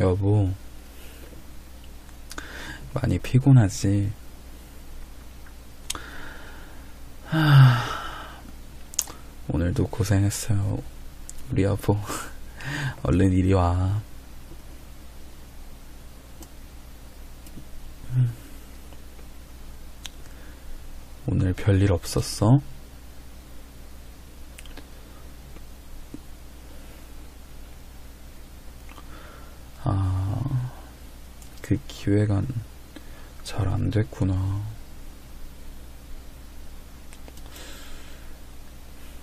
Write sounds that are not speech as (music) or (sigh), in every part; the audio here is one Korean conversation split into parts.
여보, 많이 피곤하지? 하... 오늘도 고생했어요. 우리 여보, (laughs) 얼른 이리 와. 오늘 별일 없었어? 아, 그 기회가 잘 안 됐구나.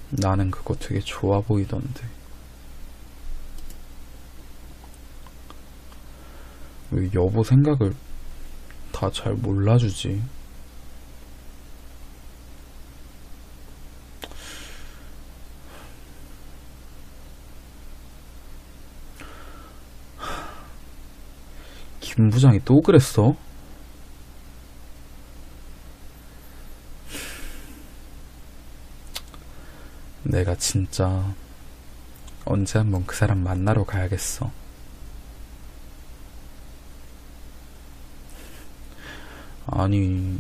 나는 그거 되게 좋아 보이던데. 왜 여보 생각을 다 잘 몰라주지? 김 부장이 또 그랬어? 내가 진짜 언제 한번 그 사람 만나러 가야겠어. 아니,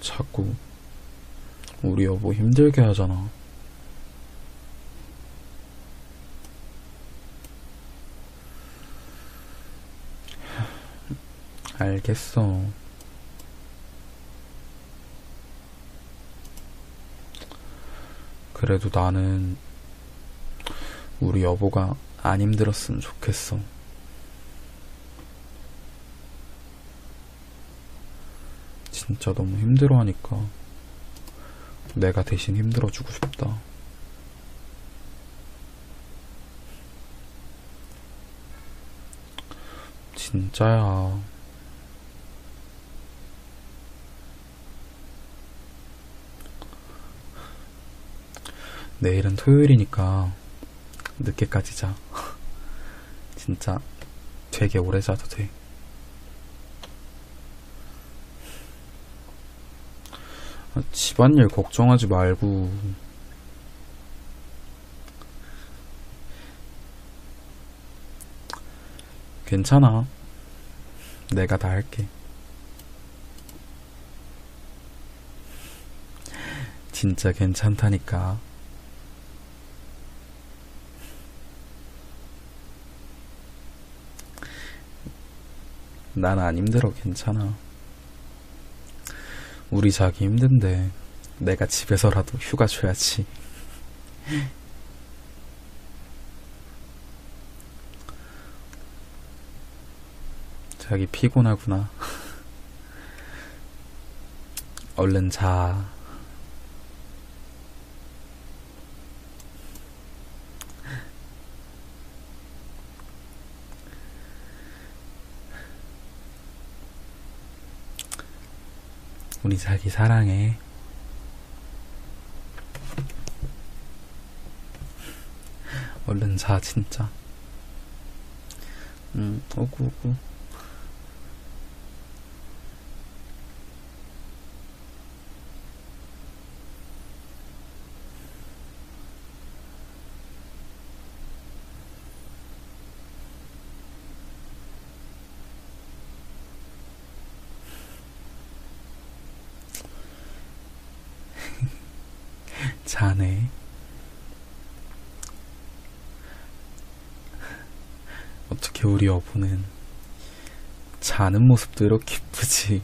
자꾸 우리 여보 힘들게 하잖아. 알겠어. 그래도 나는 우리 여보가 안 힘들었으면 좋겠어. 진짜 너무 힘들어하니까 내가 대신 힘들어주고 싶다. 진짜야. 내일은 토요일이니까 늦게까지 자. (laughs) 진짜 되게 오래 자도 돼. 아, 집안일 걱정하지 말고 괜찮아. 내가 다 할게. 진짜 괜찮다니까. 난 안 힘들어, 괜찮아. 우리 자기 힘든데 내가 집에서라도 휴가 줘야지. 자기 피곤하구나. (laughs) 얼른 자. 우리 자기 사랑해. 얼른 자, 진짜. 응, 오구, 오구. 자네. 어떻게 우리 여보는 자는 모습도 이렇게 이쁘지?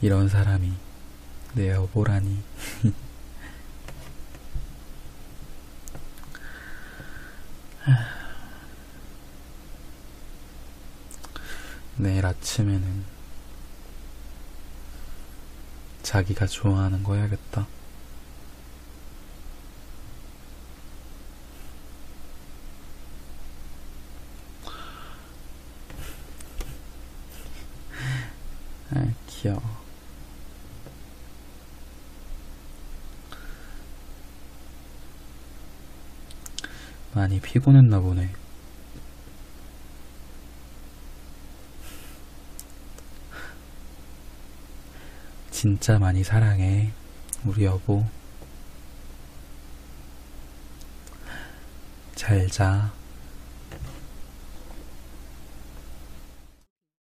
이런 사람이 내 여보라니. (laughs) 내일 아침에는 자기가 좋아하는 거 해야겠다. (laughs) 아, 귀여워. 많이 피곤했나 보네. 진짜 많이 사랑해. 우리 여보. 잘 자.